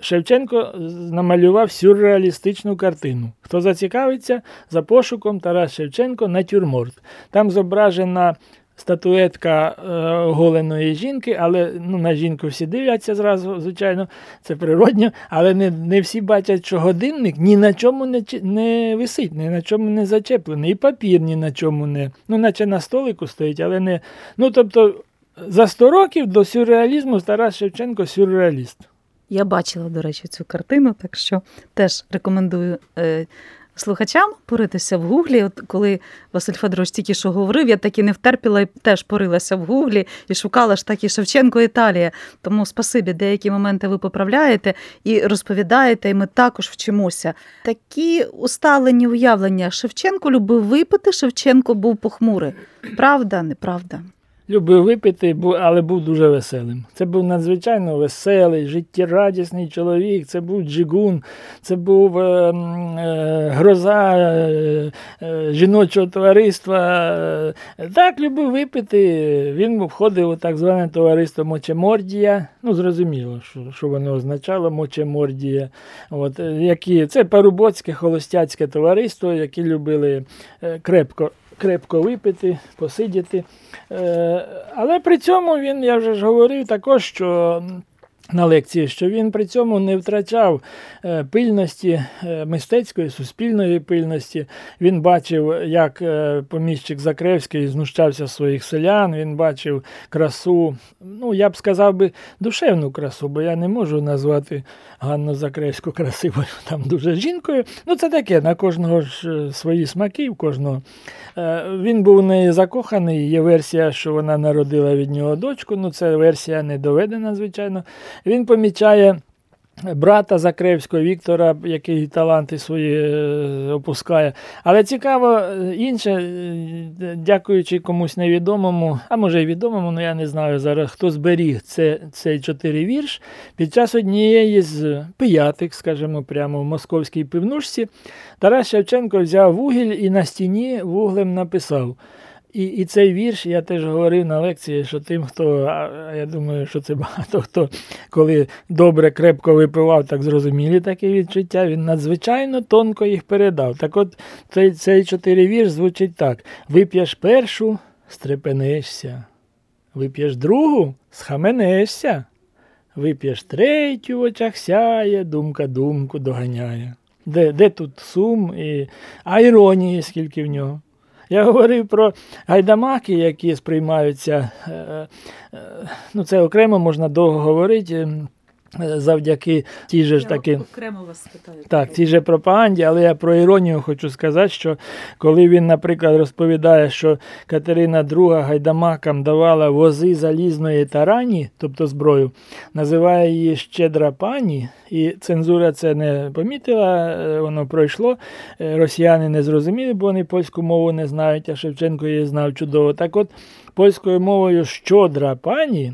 Шевченко намалював сюрреалістичну картину. Хто зацікавиться за пошуком Тарас Шевченко натюрморт. Там зображена статуетка е, оголеної жінки, але ну, на жінку всі дивляться зразу, звичайно, це природньо, але не не всі бачать, що годинник ні на чому не не висить, ні на чому не зачеплений, і папір ні на чому не. Ну, наче на столику стоїть, але не. Ну, тобто, за 100 років до сюрреалізму Тарас Шевченко сюрреаліст. Я бачила, до речі, цю картину, так що теж рекомендую е, слухачам поритися в гуглі. От коли Василь Федорович тільки що говорив, я так не втерпіла і теж порилася в гуглі і шукала ж так і Шевченко Італія. Тому спасибі, деякі моменти ви поправляєте і розповідаєте, і ми також вчимося. Такі усталені уявлення Шевченко любив випити. Шевченко був похмурий. Правда, неправда? Любив випити, але був дуже веселим. Це був надзвичайно веселий, життєрадісний чоловік, це був джигун, це був е, е, гроза е, е, жіночого товариства. Так, любив випити. Він входив у так зване товариство Мочемордія. Ну, зрозуміло, що що воно означало Мочемордія. От, які, Це парубоцьке холостяцьке товариство, які любили е, крепко крепко випити, посидіти. Е, але при цьому він, я вже ж говорив також, що на лекції, що він при цьому не втрачав е, пильності е, мистецької, суспільної пильності. Він бачив, як е, поміщик Закревський знущався своїх селян, він бачив красу, ну я б сказав би, душевну красу, бо я не можу назвати Ганну Закревську красивою <laughs> там дуже жінкою. Ну, це таке, на кожного ж свої смаки, в кожного. Він був не закоханий. Є версія, що вона народила від нього дочку. Ну, це версія не доведена, звичайно. Він помічає. Брата Закревського Віктора, який таланти свої е, опускає. Але цікаво е, інше, е, дякуючи комусь невідомому, а може й відомому, ну я не знаю зараз, хто зберіг це, цей чотири вірш. Під час однієї з пиятик, скажімо, прямо в московській пивнушці, Тарас Шевченко взяв вугіль і на стіні вуглем написав. І і цей вірш я теж говорив на лекції, що тим, хто, я думаю, що це багато хто, коли добре, крепко випивав, так зрозумілі такі відчуття, він надзвичайно тонко їх передав. Так от цей цей чотири вірш звучить так: вип'єш першу, стрепенешся, вип'єш другу, схаменешся, вип'єш третю, в очах сяє, думка думку доганяє. Де де тут сум, і... а іронії, скільки в нього. Я говорив про гайдамаки, які сприймаються. Е, е, ну Це окремо можна довго говорити завдяки тій же ж таки окремо вас спитаю. Так, тій же пропаганді, але я про іронію хочу сказати, що коли він, наприклад, розповідає, що Катерина II гайдамакам давала вози залізної тарані, тобто зброю, називає її щедра пані, і цензура це не помітила, е, воно пройшло. Е, росіяни не зрозуміли, бо вони польську мову не знають, а Шевченко її знав чудово. Так от польською мовою щодра пані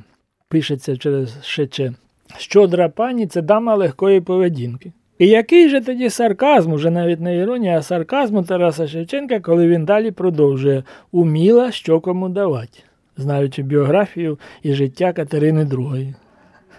пишеться через шече. Щодра пані це дама легкої поведінки. І який же тоді сарказм, уже навіть не іронія, а сарказм у Тараса Шевченка, коли він далі продовжує уміла що кому давати, знаючи біографію і життя Катерини II.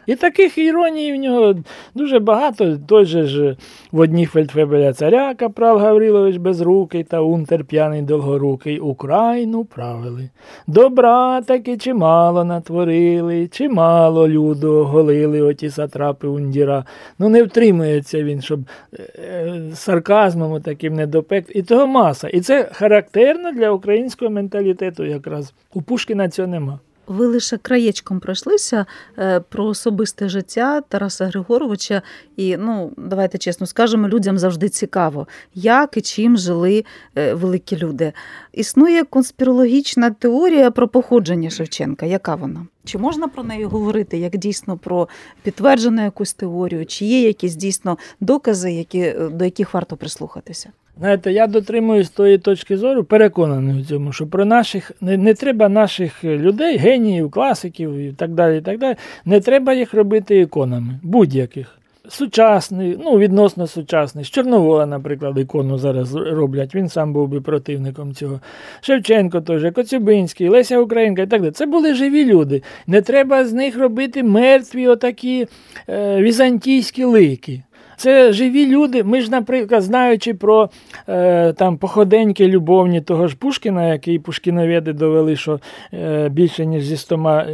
І таких іроній в нього дуже багато. Той же ж в одній фельдфебеля царя Капрал Гаврилович Безрукий та унтер п'яний довгорукий Україну правили. Добра таки чимало натворили, чимало люду оголили оті сатрапи ундіра. Ну не втримується він, щоб е, сарказмом таким не допек. І того маса. І це характерно для українського менталітету якраз. У Пушкіна цього нема. Ви лише краєчком пройшлися е, про особисте життя Тараса Григоровича, і ну давайте чесно скажемо, людям завжди цікаво, як і чим жили е, великі люди. Існує конспірологічна теорія про походження Шевченка. Яка вона? Чи можна про неї говорити як дійсно про підтверджену якусь теорію, чи є якісь дійсно докази, які, е, до яких варто прислухатися? Знаєте, я дотримуюсь тої точки зору, переконаний в цьому, що про наших не, не треба наших людей, геніїв, класиків і так далі. і так далі, Не треба їх робити іконами, будь-яких. Сучасний, ну, відносно сучасний. З Чорновола, наприклад, ікону зараз роблять. Він сам був би противником цього. Шевченко теж, Коцюбинський, Леся Українка і так далі. Це були живі люди. Не треба з них робити мертві, отакі е, візантійські лики. Це живі люди. Ми ж, наприклад, знаючи про е, там походеньки любовні того ж Пушкіна, який Пушкіноведи довели, що е, більше ніж зі стома,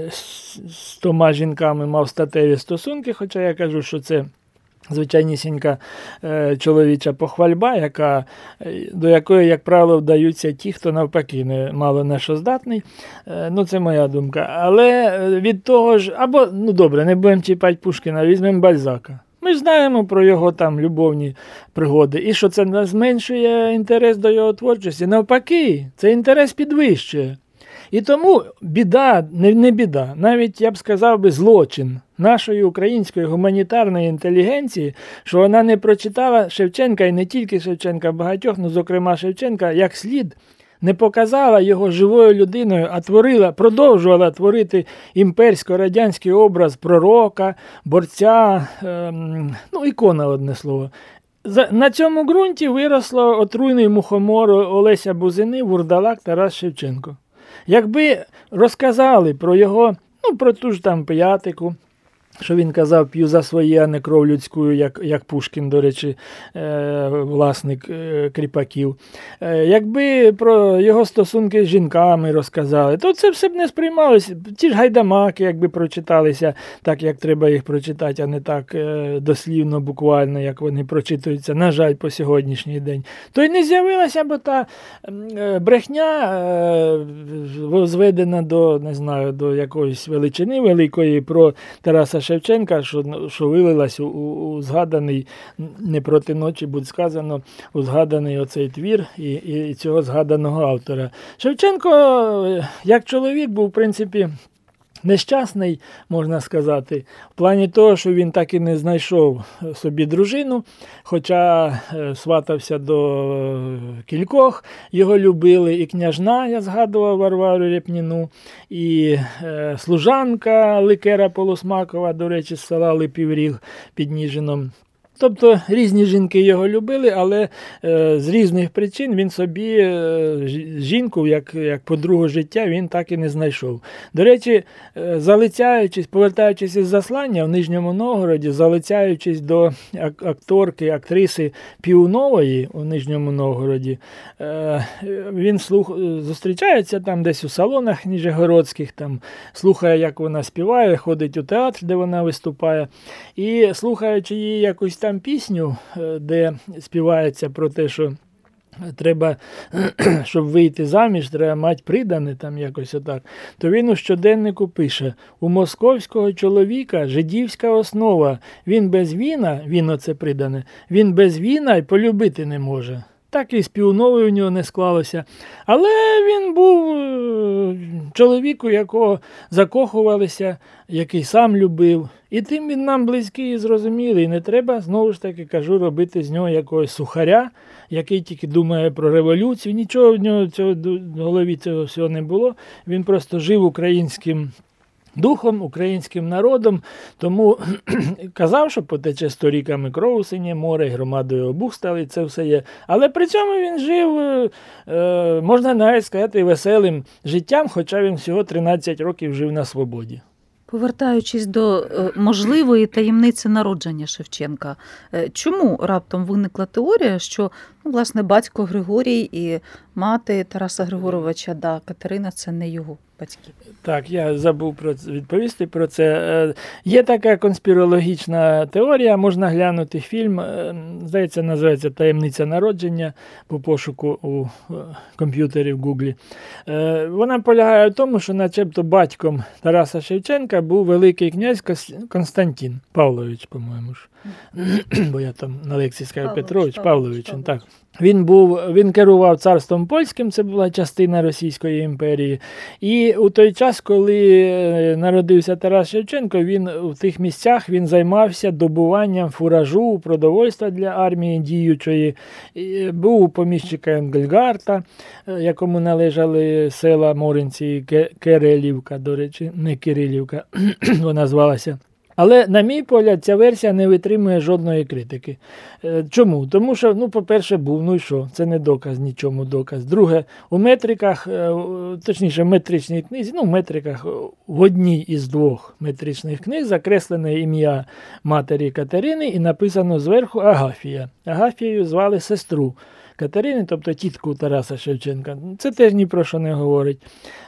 стома жінками мав статеві стосунки, хоча я кажу, що це. Звичайнісінька е, чоловіча похвальба, яка, е, до якої, як правило, вдаються ті, хто навпаки не мало на що здатний. Е, ну, Це моя думка. Але е, від того ж, або, ну добре, не будемо чіпати Пушкіна, візьмемо Бальзака. Ми знаємо про його там любовні пригоди. І що це зменшує інтерес до його творчості. Навпаки, це інтерес підвищує. І тому біда, не, не біда, навіть я б сказав би злочин нашої української гуманітарної інтелігенції, що вона не прочитала Шевченка і не тільки Шевченка, багатьох, ну зокрема Шевченка, як слід не показала його живою людиною, а творила, продовжувала творити імперсько-радянський образ пророка, борця, ем, ну, ікона, одне слово. На цьому ґрунті виросло отруйний мухомор Олеся Бузини, Вурдалак Тарас Шевченко. Якби розказали про його, ну, про ту ж там п'ятику, що він казав, п'ю за своє, а не кров людську, як як Пушкін, до речі, е, власник е, кріпаків. Е, якби про його стосунки з жінками розказали, то це все б не сприймалося. Ті ж гайдамаки, якби прочиталися так, як треба їх прочитати, а не так дослівно, буквально, як вони прочитуються, на жаль, по сьогоднішній день. То й не з'явилася б та брехня, зведена до не знаю, до якоїсь величини великої про Тараса Шевченка, що що вилилась у, у згаданий не проти ночі, будь сказано, у згаданий оцей твір і, і цього згаданого автора. Шевченко, як чоловік, був, в принципі, Нещасний, можна сказати, в плані того, що він так і не знайшов собі дружину, хоча е, сватався до кількох, його любили і княжна, я згадував Варвару Репніну, і е, служанка Ликера Полосмакова, до речі, з села Липівріг під Ніжином. Тобто різні жінки його любили, але е, з різних причин він собі е, жінку, як, як подругу життя, він так і не знайшов. До речі, е, залицяючись, повертаючись із заслання в Нижньому Новгороді, залицяючись до акторки, актриси Піунової у Нижньому Новгороді, е, він слух, зустрічається там десь у салонах Ніжегородських, там, слухає, як вона співає, ходить у театр, де вона виступає. І слухаючи її якусь там пісню, е, де співається про те, що треба, <clears throat> щоб вийти заміж, треба мати придане там якось отак, то він у щоденнику пише: у московського чоловіка жидівська основа, він без віна, він оце придане, він без віна й полюбити не може. Так і з Піуновою у нього не склалося. Але він був е, чоловік, у якого закохувалися, який сам любив. І тим він нам близький і зрозумілий. Не треба, знову ж таки кажу, робити з нього якогось сухаря, який тільки думає про революцію. Нічого в нього цього в голові цього всього не було. Він просто жив українським. Духом, українським народом, тому <clears throat> казав, що потече сто ріками кров у синє море, громадою обух стали, це все є. Але при цьому він жив, е, е, можна навіть сказати, веселим життям, хоча він всього 13 років жив на свободі. Повертаючись до е, можливої таємниці народження Шевченка, е, чому раптом виникла теорія, що ну, власне батько Григорій і мати Тараса Григоровича да, Катерина це не його батьки? Так, я забув про це, відповісти про це. Е, Є така конспірологічна теорія, можна глянути фільм, е, здається, називається Таємниця народження по пошуку у е, комп'ютері в Гуглі. Вона полягає в тому, що, начебто, батьком Тараса Шевченка був великий князь Константин Павлович, по-моєму ж. Бо я там на лекції сказав Павлович, Петрович, Павлович, Павлович, Павлович. так. Він був, він керував царством польським, це була частина Російської імперії. І у той час, коли е, народився Тарас Шевченко, він в тих місцях він займався добуванням фуражу, продовольства для армії діючої. І був у поміщика Енгельгарта, е, якому належали села Моринці і Керелівка, до речі, не Кирилівка, <clears throat> вона звалася. Але, на мій погляд, ця версія не витримує жодної критики. Е, Чому? Тому що, ну, по-перше, був, ну і що? Це не доказ, нічому доказ. Друге, у метриках, е, точніше, в метричній книзі, ну, в метриках е, в одній із двох метричних книг закреслене ім'я матері Катерини і написано зверху Агафія. Агафією звали сестру. Катерини, тобто тітку Тараса Шевченка, це теж ні про що не говорить.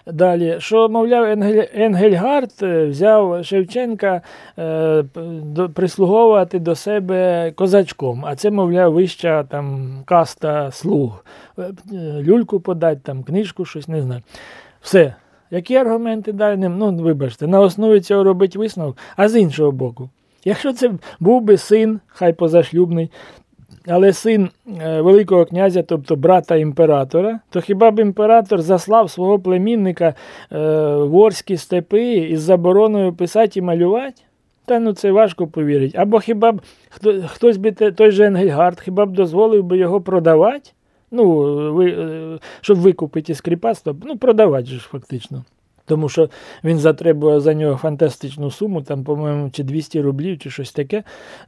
Далі, що, мовляв, Енгель, Енгельгард е, взяв Шевченка е, прислуговувати до себе козачком, а це, мовляв, вища там каста слуг. Е, е, Люльку подать, там, книжку, щось не знаю. Все. Які аргументи далі? Ну, вибачте, на основі цього робить висновок. А з іншого боку, якщо це був би син, хай позашлюбний, але син е, Великого князя, тобто брата імператора, то хіба б імператор заслав свого племінника е, в Орські степи із забороною писати і малювати? Та ну це важко повірити. Або хіба б хто, хтось би той же Енгельгард, хіба б дозволив би його продавати? Ну, ви, е, щоб викупити із ну, продавати ж фактично. Тому що він затребує за нього фантастичну суму, там, по-моєму, чи 200 рублів, чи щось таке е,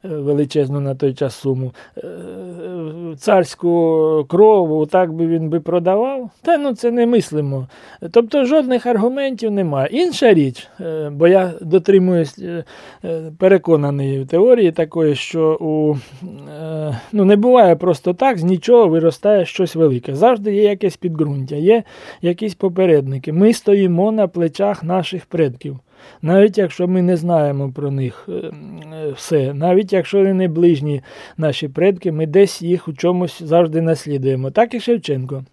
величезну на той час суму. Е, е, Царську крову так би він би продавав. Та ну це не мислимо. Тобто жодних аргументів немає. Інша річ, бо я дотримуюсь е, теорії такої, що у, ну, не буває просто так, з нічого виростає щось велике. Завжди є якесь підґрунтя, є якісь попередники. Ми стоїмо на плечах наших предків. Навіть якщо ми не знаємо про них е, е, все, навіть якщо вони не ближні наші предки, ми десь їх у чомусь завжди наслідуємо. Так і Шевченко.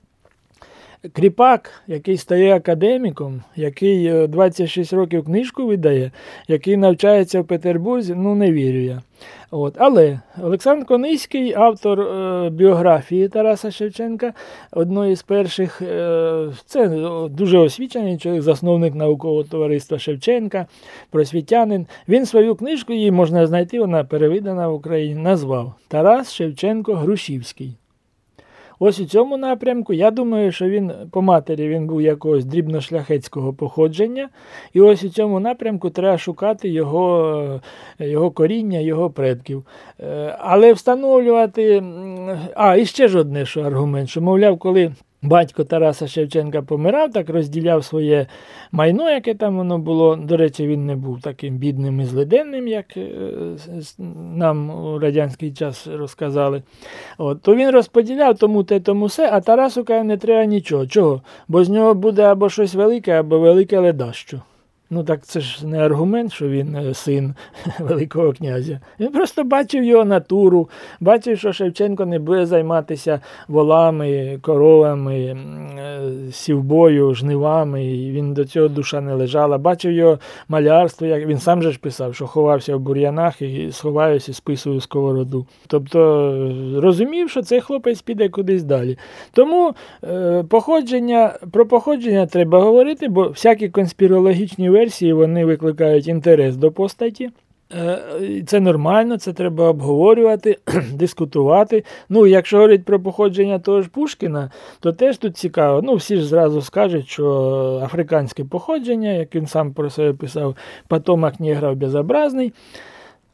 Кріпак, який стає академіком, який е, 26 років книжку видає, який навчається в Петербурзі, ну не вірю я. От. Але Олександр Кониський, автор е, біографії Тараса Шевченка, одної з перших, е, це е, дуже освічений чоловік, засновник наукового товариства Шевченка, просвітянин. Він свою книжку, її можна знайти, вона перевидана в Україні, назвав Тарас Шевченко Грушівський. Ось у цьому напрямку я думаю, що він по матері він був якогось дрібношляхетського походження, і ось у цьому напрямку треба шукати його, його коріння, його предків. Е, але встановлювати. А, і ще ж одне що аргумент, що, мовляв, коли. Батько Тараса Шевченка помирав, так розділяв своє майно, яке там воно було. До речі, він не був таким бідним і злиденним, як е, нам у радянський час розказали. От, То він розподіляв тому те, тому все, а Тарасу каже, не треба нічого. Чого? Бо з нього буде або щось велике, або велике ледащо. Ну так це ж не аргумент, що він е, син <laughs> Великого князя. Він просто бачив його натуру, бачив, що Шевченко не буде займатися волами, коровами, е, сівбою, жнивами. і Він до цього душа не лежала. Бачив його малярство, як він сам же ж писав, що ховався в бур'янах і сховаюся, списую сковороду. Тобто розумів, що цей хлопець піде кудись далі. Тому е, походження, про походження треба говорити, бо всякі конспірологічні версії вони викликають інтерес до постаті. Е, це нормально, це треба обговорювати, <clears throat> дискутувати. Ну, якщо говорить про походження того ж Пушкіна, то теж тут цікаво. Ну, всі ж зразу скажуть, що африканське походження, як він сам про себе писав, потомок неграв безобразний.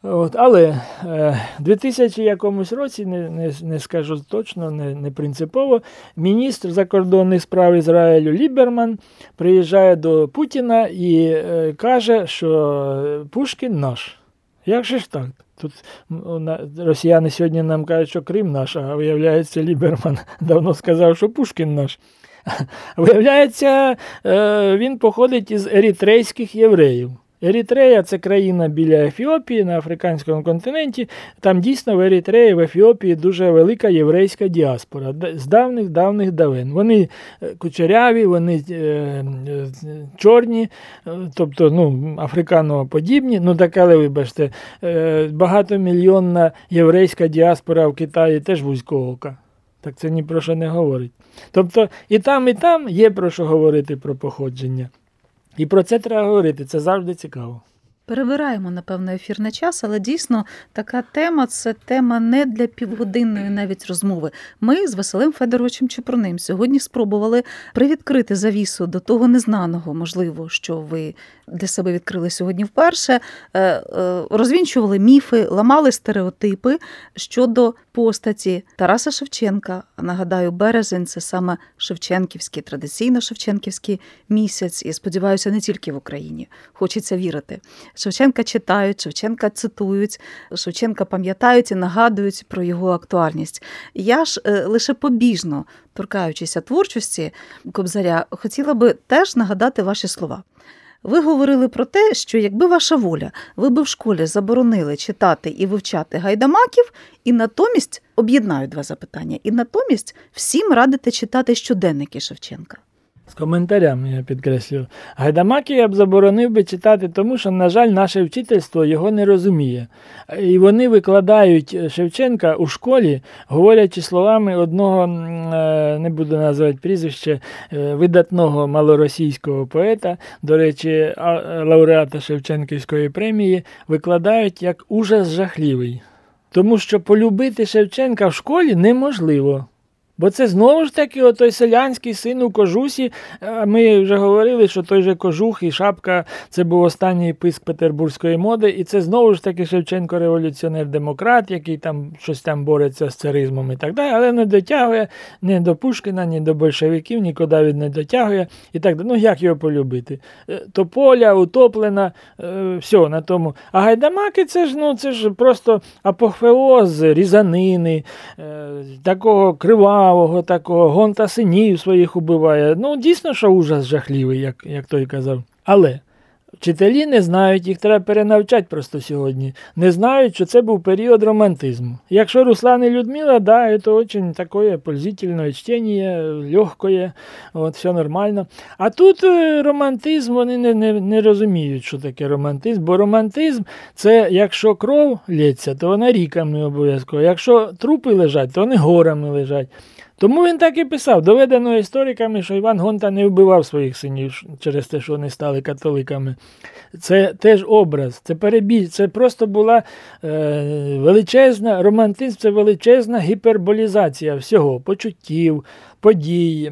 От, Але е, 2000 якомусь році, не не, не скажу точно, не не принципово, міністр закордонних справ Ізраїлю Ліберман приїжджає до Путіна і е, каже, що Пушкін наш. Як же ж так? Тут росіяни сьогодні нам кажуть, що Крим наш, а виявляється, Ліберман <laughs> давно сказав, що Пушкін наш. <laughs> Виявляється, е, він походить із ерітрейських євреїв. Ерітрея це країна біля Ефіопії на африканському континенті. Там дійсно в Ерітреї, в Ефіопії дуже велика єврейська діаспора з давних давних давен. Вони е, кучеряві, вони е, е, чорні, тобто ну, африканоподібні. Ну так, але вибачте, багатомільйонна єврейська діаспора в Китаї теж вузькоока. Так це ні про що не говорить. Тобто і там, і там є про що говорити про походження. І про це треба говорити, це завжди цікаво. Перебираємо, напевно, ефірний час, але дійсно така тема це тема не для півгодинної навіть розмови. Ми з Василем Федоровичем Чепурним сьогодні спробували привідкрити завісу до того незнаного, можливо, що ви для себе відкрили сьогодні вперше. Е, е, розвінчували міфи, ламали стереотипи щодо постаті Тараса Шевченка. Нагадаю, березень це саме Шевченківський, традиційно Шевченківський місяць, і сподіваюся, не тільки в Україні. Хочеться вірити. Шевченка читають, Шевченка цитують, Шевченка пам'ятають і нагадують про його актуальність. Я ж е, лише побіжно торкаючися творчості Кобзаря, хотіла би теж нагадати ваші слова. Ви говорили про те, що якби ваша воля, ви би в школі заборонили читати і вивчати гайдамаків, і натомість об'єднаю два запитання, і натомість всім радите читати щоденники Шевченка. З коментарями я підкреслюю. Гайдамаки я б заборонив би читати, тому що, на жаль, наше вчительство його не розуміє. І вони викладають Шевченка у школі, говорячи словами одного, е, не буду називати прізвище, е, видатного малоросійського поета, до речі, лауреата Шевченківської премії, викладають як ужас жахливий. Тому що полюбити Шевченка в школі неможливо. Бо це знову ж таки той селянський син у кожусі. Ми вже говорили, що той же кожух і шапка це був останній писк петербурзької моди, і це знову ж таки Шевченко революціонер-демократ, який там щось там бореться з царизмом і так далі, але не дотягує ні до Пушкіна, ні до большевиків, нікуди він не дотягує. І так далі. Ну як його полюбити? Е, Тополя, утоплена, е, все на тому. А гайдамаки це ж ну, це ж просто апофеоз різанини, е, такого крива кривавого такого, гонта синів своїх убиває. Ну, дійсно, що ужас жахливий, як, як той казав. Але. Вчителі не знають, їх треба перенавчати просто сьогодні. Не знають, що це був період романтизму. Якщо Руслан і Людмила, да, це дуже таке пользительне чтення, легкое, от, все нормально. А тут е, романтизм, вони не не, не розуміють, що таке романтизм, бо романтизм це якщо кров лється, то вона ріками обов'язково. Якщо трупи лежать, то вони горами лежать. Тому він так і писав, доведено істориками, що Іван Гонта не вбивав своїх синів через те, що вони стали католиками. Це теж образ, це перебіг, це просто була е, величезна романтизм, це величезна гіперболізація всього, почуттів, подій,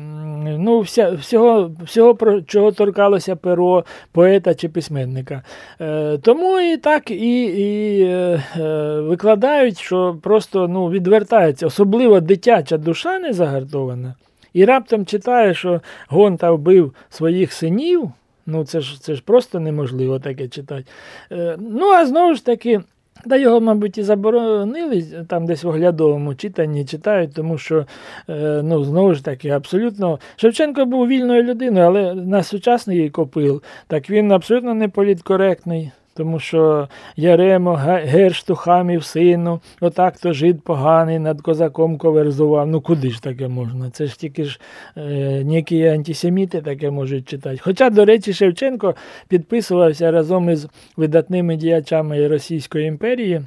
ну, вся, всього, всього, про чого торкалося перо поета чи письменника. Е, Тому і так і і е, е викладають, що просто ну, відвертається, особливо дитяча душа не загартована. І раптом читає, що Гонта вбив своїх синів. Ну, це ж це ж просто неможливо таке читати. Е, Ну, а знову ж таки, та його, мабуть, і заборонили там десь в оглядовому читанні читають, тому що, е, ну, знову ж таки, абсолютно. Шевченко був вільною людиною, але на сучасний копил, так він абсолютно не політкоректний. Тому що Яремо Гершту хамів сину, отак то жид поганий над козаком коверзував. Ну куди ж таке можна? Це ж тільки ж е, ніякі антисеміти таке можуть читати. Хоча, до речі, Шевченко підписувався разом із видатними діячами Російської імперії.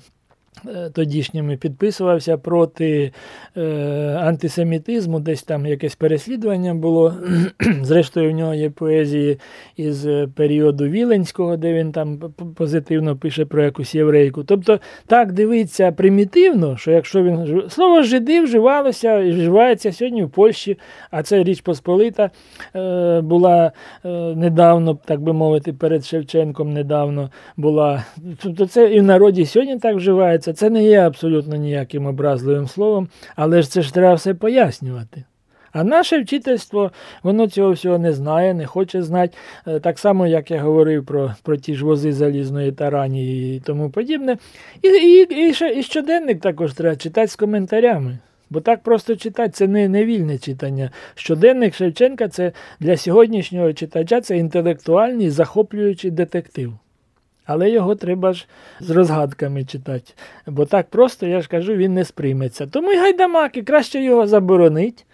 Е, тодішніми підписувався проти е, антисемітизму, десь там якесь переслідування було. <clears throat> Зрештою, в нього є поезії із е, періоду Віленського, де він там позитивно пише про якусь єврейку. Тобто так дивиться примітивно, що якщо він слово жиди вживалося і вживається сьогодні в Польщі, а це Річ Посполита е, була е, недавно, так би мовити, перед Шевченком недавно була. Тобто це і в народі сьогодні так вживається це, це не є абсолютно ніяким образливим словом, але ж це ж треба все пояснювати. А наше вчительство, воно цього всього не знає, не хоче знати. Е, так само, як я говорив про про ті ж вози залізної тарані і тому подібне. І і, і, і щоденник також треба читати з коментарями. Бо так просто читати це не, не вільне читання. Щоденник Шевченка це для сьогоднішнього читача це інтелектуальний захоплюючий детектив. Але його треба ж з розгадками читати. Бо так просто, я ж кажу, він не сприйметься. Тому й гайдамаки, краще його заборонить,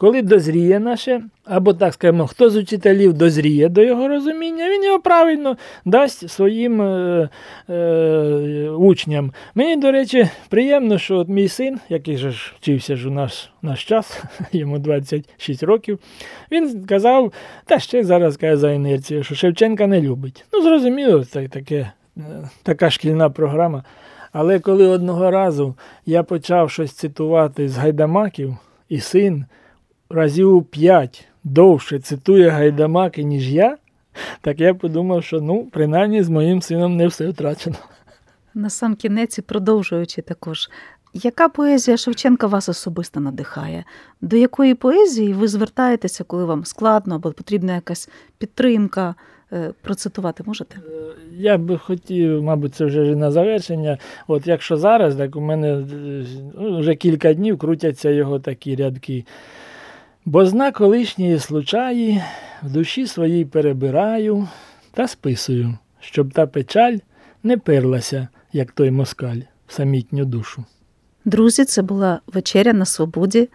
коли дозріє наше, або так скажемо, хто з учителів дозріє до його розуміння, він його правильно дасть своїм е, е, учням. Мені, до речі, приємно, що от мій син, який же ж вчився ж у наш наш час, <laughs> йому 26 років, він казав, та ще зараз каже за інерцію, що Шевченка не любить. Ну, зрозуміло, це таке, е, така шкільна програма. Але коли одного разу я почав щось цитувати з гайдамаків, і син разів п'ять довше цитує гайдамаки, ніж я, так я подумав, що ну, принаймні з моїм сином не все втрачено. На сам кінець і продовжуючи також. Яка поезія Шевченка вас особисто надихає? До якої поезії ви звертаєтеся, коли вам складно або потрібна якась підтримка? Е, процитувати можете? Е, я би хотів, мабуть, це вже на завершення. От якщо зараз, так у мене ну, вже кілька днів крутяться його такі рядки. Бо зна колишньої случаї в душі своїй перебираю та списую, щоб та печаль не перлася, як той москаль, в самітню душу. Друзі, це була вечеря на свободі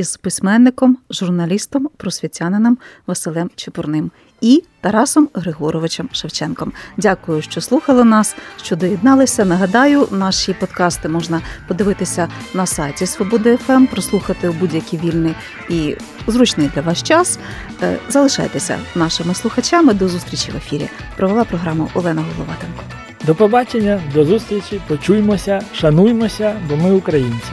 із письменником, журналістом, просвітянином Василем Чепурним і Тарасом Григоровичем Шевченком. Дякую, що слухали нас, що доєдналися. Нагадаю, наші подкасти можна подивитися на сайті Свободи ФМ, прослухати у будь-який вільний і зручний для вас час. Е, залишайтеся нашими слухачами. До зустрічі в ефірі. Провела програму Олена Головатенко. До побачення, до зустрічі. Почуймося, шануймося, бо ми українці.